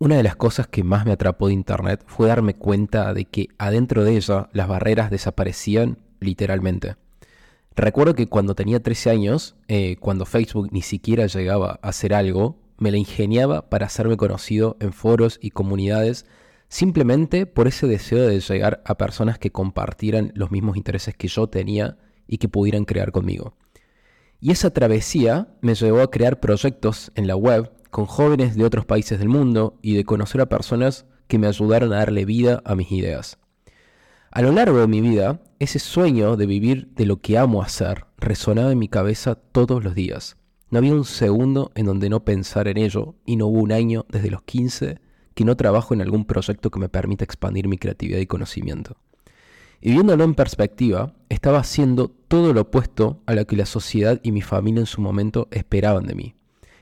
Una de las cosas que más me atrapó de Internet fue darme cuenta de que adentro de ella las barreras desaparecían literalmente. Recuerdo que cuando tenía 13 años, eh, cuando Facebook ni siquiera llegaba a hacer algo, me la ingeniaba para hacerme conocido en foros y comunidades simplemente por ese deseo de llegar a personas que compartieran los mismos intereses que yo tenía y que pudieran crear conmigo. Y esa travesía me llevó a crear proyectos en la web con jóvenes de otros países del mundo y de conocer a personas que me ayudaron a darle vida a mis ideas. A lo largo de mi vida, ese sueño de vivir de lo que amo hacer resonaba en mi cabeza todos los días. No había un segundo en donde no pensar en ello y no hubo un año desde los 15 que no trabajo en algún proyecto que me permita expandir mi creatividad y conocimiento. Y viéndolo en perspectiva, estaba haciendo todo lo opuesto a lo que la sociedad y mi familia en su momento esperaban de mí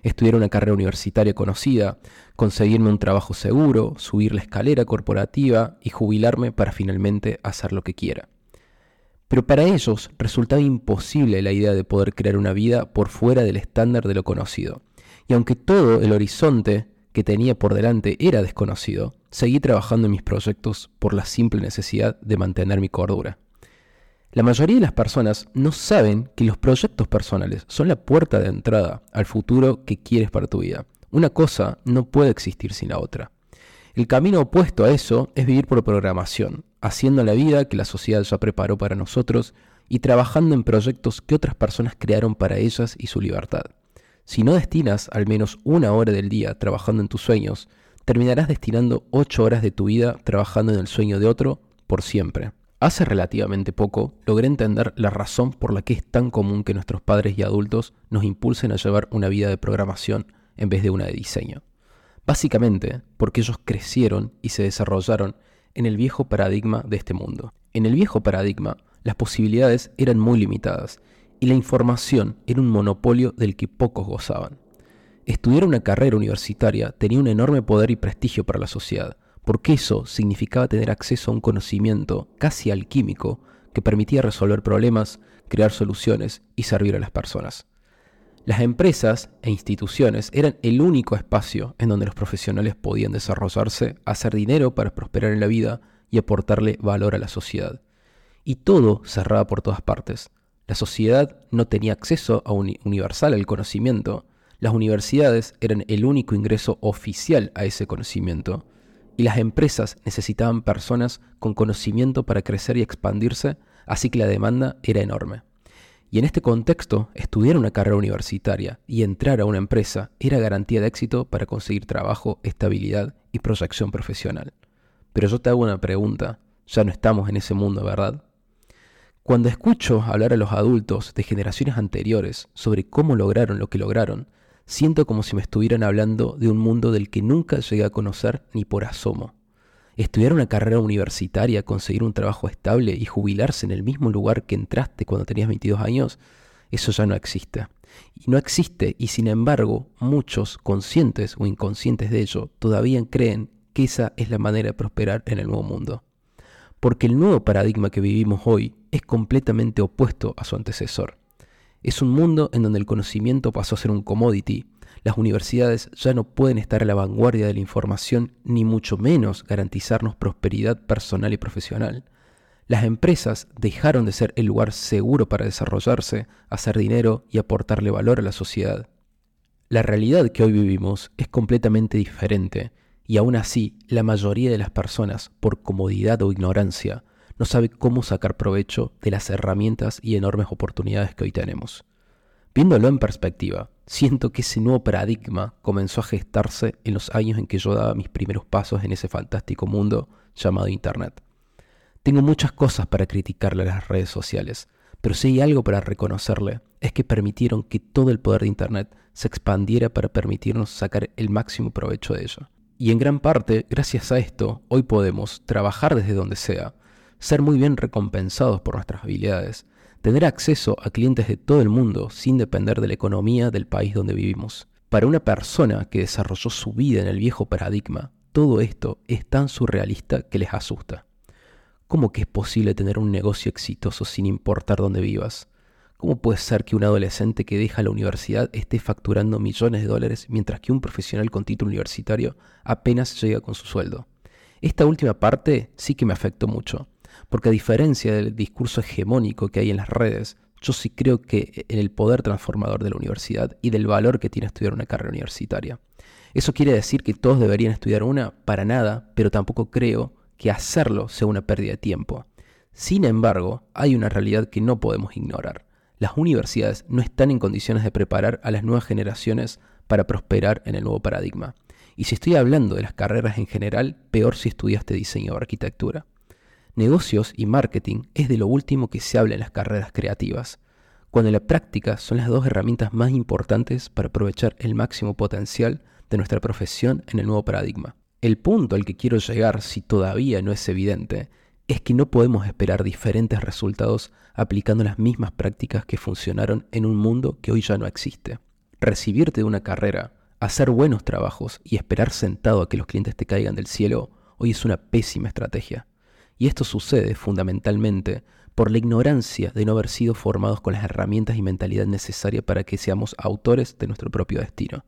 estudiar una carrera universitaria conocida, conseguirme un trabajo seguro, subir la escalera corporativa y jubilarme para finalmente hacer lo que quiera. Pero para ellos resultaba imposible la idea de poder crear una vida por fuera del estándar de lo conocido. Y aunque todo el horizonte que tenía por delante era desconocido, seguí trabajando en mis proyectos por la simple necesidad de mantener mi cordura. La mayoría de las personas no saben que los proyectos personales son la puerta de entrada al futuro que quieres para tu vida. Una cosa no puede existir sin la otra. El camino opuesto a eso es vivir por programación, haciendo la vida que la sociedad ya preparó para nosotros y trabajando en proyectos que otras personas crearon para ellas y su libertad. Si no destinas al menos una hora del día trabajando en tus sueños, terminarás destinando ocho horas de tu vida trabajando en el sueño de otro por siempre. Hace relativamente poco logré entender la razón por la que es tan común que nuestros padres y adultos nos impulsen a llevar una vida de programación en vez de una de diseño. Básicamente porque ellos crecieron y se desarrollaron en el viejo paradigma de este mundo. En el viejo paradigma, las posibilidades eran muy limitadas y la información era un monopolio del que pocos gozaban. Estudiar una carrera universitaria tenía un enorme poder y prestigio para la sociedad, porque eso significaba tener acceso a un conocimiento casi alquímico que permitía resolver problemas, crear soluciones y servir a las personas. Las empresas e instituciones eran el único espacio en donde los profesionales podían desarrollarse, hacer dinero para prosperar en la vida y aportarle valor a la sociedad. Y todo cerraba por todas partes. La sociedad no tenía acceso a un universal al conocimiento. Las universidades eran el único ingreso oficial a ese conocimiento y las empresas necesitaban personas con conocimiento para crecer y expandirse, así que la demanda era enorme. Y en este contexto, estudiar una carrera universitaria y entrar a una empresa era garantía de éxito para conseguir trabajo, estabilidad y proyección profesional. Pero yo te hago una pregunta, ya no estamos en ese mundo, ¿verdad? Cuando escucho hablar a los adultos de generaciones anteriores sobre cómo lograron lo que lograron, Siento como si me estuvieran hablando de un mundo del que nunca llegué a conocer ni por asomo. Estudiar una carrera universitaria, conseguir un trabajo estable y jubilarse en el mismo lugar que entraste cuando tenías 22 años, eso ya no existe. Y no existe, y sin embargo, muchos, conscientes o inconscientes de ello, todavía creen que esa es la manera de prosperar en el nuevo mundo. Porque el nuevo paradigma que vivimos hoy es completamente opuesto a su antecesor. Es un mundo en donde el conocimiento pasó a ser un commodity. Las universidades ya no pueden estar a la vanguardia de la información, ni mucho menos garantizarnos prosperidad personal y profesional. Las empresas dejaron de ser el lugar seguro para desarrollarse, hacer dinero y aportarle valor a la sociedad. La realidad que hoy vivimos es completamente diferente, y aún así la mayoría de las personas, por comodidad o ignorancia, no sabe cómo sacar provecho de las herramientas y enormes oportunidades que hoy tenemos. Viéndolo en perspectiva, siento que ese nuevo paradigma comenzó a gestarse en los años en que yo daba mis primeros pasos en ese fantástico mundo llamado Internet. Tengo muchas cosas para criticarle a las redes sociales, pero si hay algo para reconocerle, es que permitieron que todo el poder de Internet se expandiera para permitirnos sacar el máximo provecho de ello. Y en gran parte, gracias a esto, hoy podemos trabajar desde donde sea, ser muy bien recompensados por nuestras habilidades, tener acceso a clientes de todo el mundo sin depender de la economía del país donde vivimos. Para una persona que desarrolló su vida en el viejo paradigma, todo esto es tan surrealista que les asusta. ¿Cómo que es posible tener un negocio exitoso sin importar dónde vivas? ¿Cómo puede ser que un adolescente que deja la universidad esté facturando millones de dólares mientras que un profesional con título universitario apenas llega con su sueldo? Esta última parte sí que me afectó mucho, porque a diferencia del discurso hegemónico que hay en las redes, yo sí creo que en el poder transformador de la universidad y del valor que tiene estudiar una carrera universitaria. ¿Eso quiere decir que todos deberían estudiar una? Para nada, pero tampoco creo que hacerlo sea una pérdida de tiempo. Sin embargo, hay una realidad que no podemos ignorar. Las universidades no están en condiciones de preparar a las nuevas generaciones para prosperar en el nuevo paradigma. Y si estoy hablando de las carreras en general, peor si estudiaste diseño o arquitectura. Negocios y marketing es de lo último que se habla en las carreras creativas, cuando en la práctica son las dos herramientas más importantes para aprovechar el máximo potencial de nuestra profesión en el nuevo paradigma. El punto al que quiero llegar, si todavía no es evidente, es que no podemos esperar diferentes resultados aplicando las mismas prácticas que funcionaron en un mundo que hoy ya no existe. Recibirte de una carrera, hacer buenos trabajos y esperar sentado a que los clientes te caigan del cielo hoy es una pésima estrategia. Y esto sucede fundamentalmente por la ignorancia de no haber sido formados con las herramientas y mentalidad necesarias para que seamos autores de nuestro propio destino.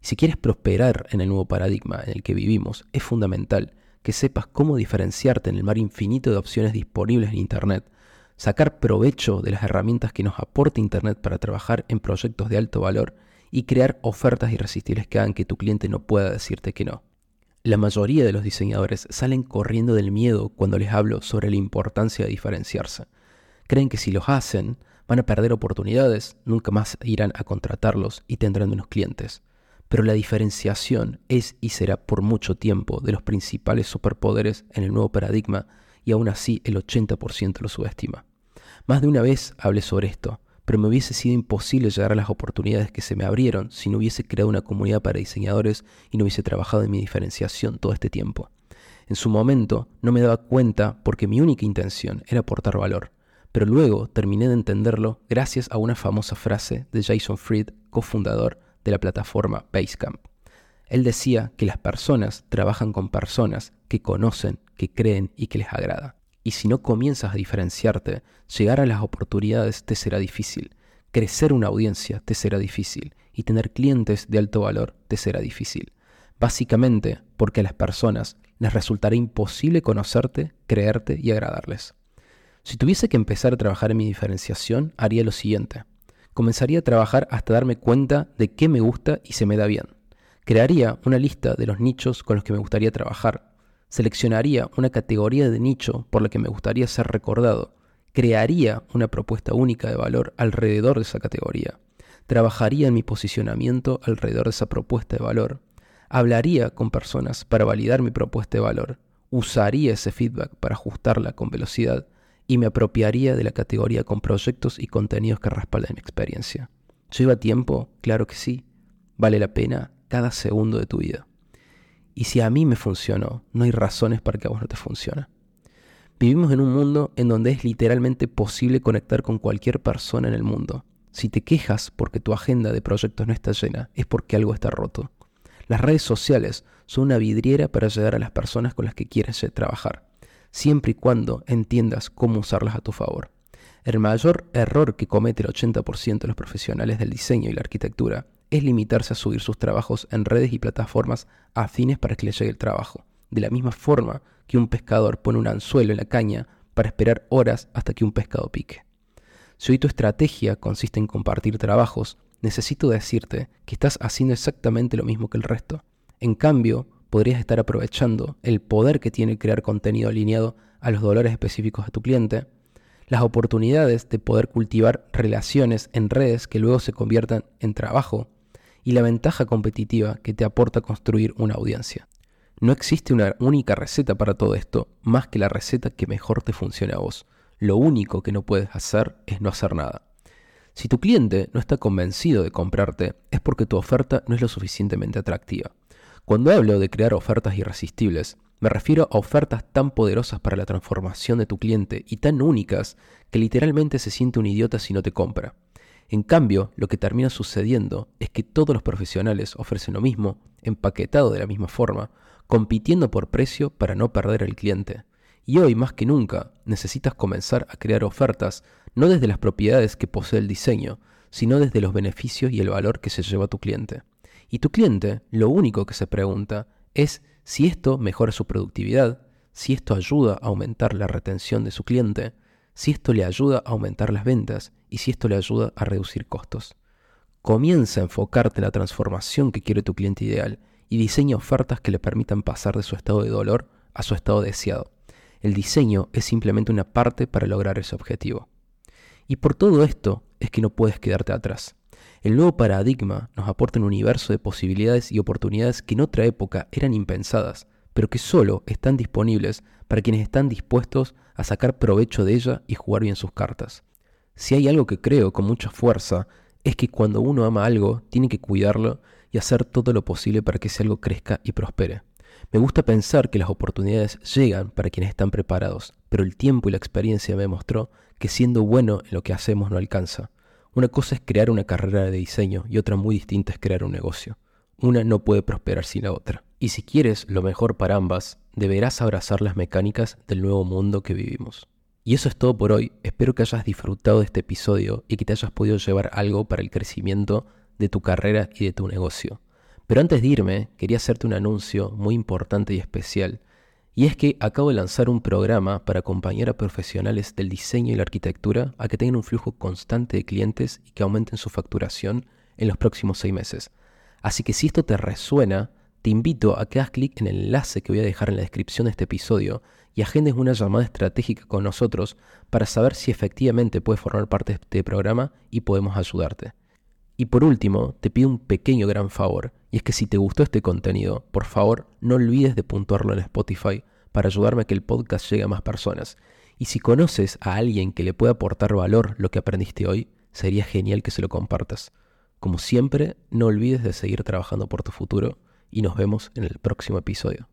Y si quieres prosperar en el nuevo paradigma en el que vivimos, es fundamental que sepas cómo diferenciarte en el mar infinito de opciones disponibles en Internet, sacar provecho de las herramientas que nos aporta Internet para trabajar en proyectos de alto valor y crear ofertas irresistibles que hagan que tu cliente no pueda decirte que no. La mayoría de los diseñadores salen corriendo del miedo cuando les hablo sobre la importancia de diferenciarse. Creen que si los hacen, van a perder oportunidades, nunca más irán a contratarlos y tendrán menos clientes. Pero la diferenciación es y será por mucho tiempo de los principales superpoderes en el nuevo paradigma y aún así el 80% lo subestima. Más de una vez hablé sobre esto, pero me hubiese sido imposible llegar a las oportunidades que se me abrieron si no hubiese creado una comunidad para diseñadores y no hubiese trabajado en mi diferenciación todo este tiempo. En su momento no me daba cuenta porque mi única intención era aportar valor, pero luego terminé de entenderlo gracias a una famosa frase de Jason Fried, cofundador de la plataforma Basecamp. Él decía que las personas trabajan con personas que conocen, que creen y que les agrada. Y si no comienzas a diferenciarte, llegar a las oportunidades te será difícil, crecer una audiencia te será difícil y tener clientes de alto valor te será difícil. Básicamente porque a las personas les resultará imposible conocerte, creerte y agradarles. Si tuviese que empezar a trabajar en mi diferenciación, haría lo siguiente. Comenzaría a trabajar hasta darme cuenta de qué me gusta y se me da bien. Crearía una lista de los nichos con los que me gustaría trabajar seleccionaría una categoría de nicho por la que me gustaría ser recordado, crearía una propuesta única de valor alrededor de esa categoría, trabajaría en mi posicionamiento alrededor de esa propuesta de valor, hablaría con personas para validar mi propuesta de valor, usaría ese feedback para ajustarla con velocidad y me apropiaría de la categoría con proyectos y contenidos que respalden mi experiencia. ¿Lleva tiempo? Claro que sí. Vale la pena cada segundo de tu vida. Y si a mí me funcionó, no hay razones para que a vos no te funcione. Vivimos en un mundo en donde es literalmente posible conectar con cualquier persona en el mundo. Si te quejas porque tu agenda de proyectos no está llena, es porque algo está roto. Las redes sociales son una vidriera para llegar a las personas con las que quieres trabajar, siempre y cuando entiendas cómo usarlas a tu favor. El mayor error que comete el 80% de los profesionales del diseño y la arquitectura es limitarse a subir sus trabajos en redes y plataformas afines para que le llegue el trabajo, de la misma forma que un pescador pone un anzuelo en la caña para esperar horas hasta que un pescado pique. Si hoy tu estrategia consiste en compartir trabajos, necesito decirte que estás haciendo exactamente lo mismo que el resto. En cambio, podrías estar aprovechando el poder que tiene crear contenido alineado a los dolores específicos de tu cliente, las oportunidades de poder cultivar relaciones en redes que luego se conviertan en trabajo y la ventaja competitiva que te aporta construir una audiencia. No existe una única receta para todo esto, más que la receta que mejor te funcione a vos. Lo único que no puedes hacer es no hacer nada. Si tu cliente no está convencido de comprarte, es porque tu oferta no es lo suficientemente atractiva. Cuando hablo de crear ofertas irresistibles, me refiero a ofertas tan poderosas para la transformación de tu cliente y tan únicas que literalmente se siente un idiota si no te compra. En cambio, lo que termina sucediendo es que todos los profesionales ofrecen lo mismo, empaquetado de la misma forma, compitiendo por precio para no perder al cliente. Y hoy más que nunca necesitas comenzar a crear ofertas no desde las propiedades que posee el diseño, sino desde los beneficios y el valor que se lleva a tu cliente. Y tu cliente lo único que se pregunta es si esto mejora su productividad, si esto ayuda a aumentar la retención de su cliente, si esto le ayuda a aumentar las ventas y si esto le ayuda a reducir costos. Comienza a enfocarte en la transformación que quiere tu cliente ideal y diseña ofertas que le permitan pasar de su estado de dolor a su estado deseado. El diseño es simplemente una parte para lograr ese objetivo. Y por todo esto es que no puedes quedarte atrás. El nuevo paradigma nos aporta un universo de posibilidades y oportunidades que en otra época eran impensadas, pero que solo están disponibles para quienes están dispuestos a sacar provecho de ella y jugar bien sus cartas. Si hay algo que creo con mucha fuerza, es que cuando uno ama algo, tiene que cuidarlo y hacer todo lo posible para que ese algo crezca y prospere. Me gusta pensar que las oportunidades llegan para quienes están preparados, pero el tiempo y la experiencia me mostró que siendo bueno en lo que hacemos no alcanza. Una cosa es crear una carrera de diseño y otra muy distinta es crear un negocio. Una no puede prosperar sin la otra. Y si quieres lo mejor para ambas, deberás abrazar las mecánicas del nuevo mundo que vivimos. Y eso es todo por hoy. Espero que hayas disfrutado de este episodio y que te hayas podido llevar algo para el crecimiento de tu carrera y de tu negocio. Pero antes de irme, quería hacerte un anuncio muy importante y especial. Y es que acabo de lanzar un programa para acompañar a profesionales del diseño y la arquitectura a que tengan un flujo constante de clientes y que aumenten su facturación en los próximos seis meses. Así que si esto te resuena, te invito a que hagas clic en el enlace que voy a dejar en la descripción de este episodio y agendes una llamada estratégica con nosotros para saber si efectivamente puedes formar parte de este programa y podemos ayudarte. Y por último, te pido un pequeño gran favor, y es que si te gustó este contenido, por favor no olvides de puntuarlo en Spotify para ayudarme a que el podcast llegue a más personas. Y si conoces a alguien que le pueda aportar valor lo que aprendiste hoy, sería genial que se lo compartas. Como siempre, no olvides de seguir trabajando por tu futuro y nos vemos en el próximo episodio.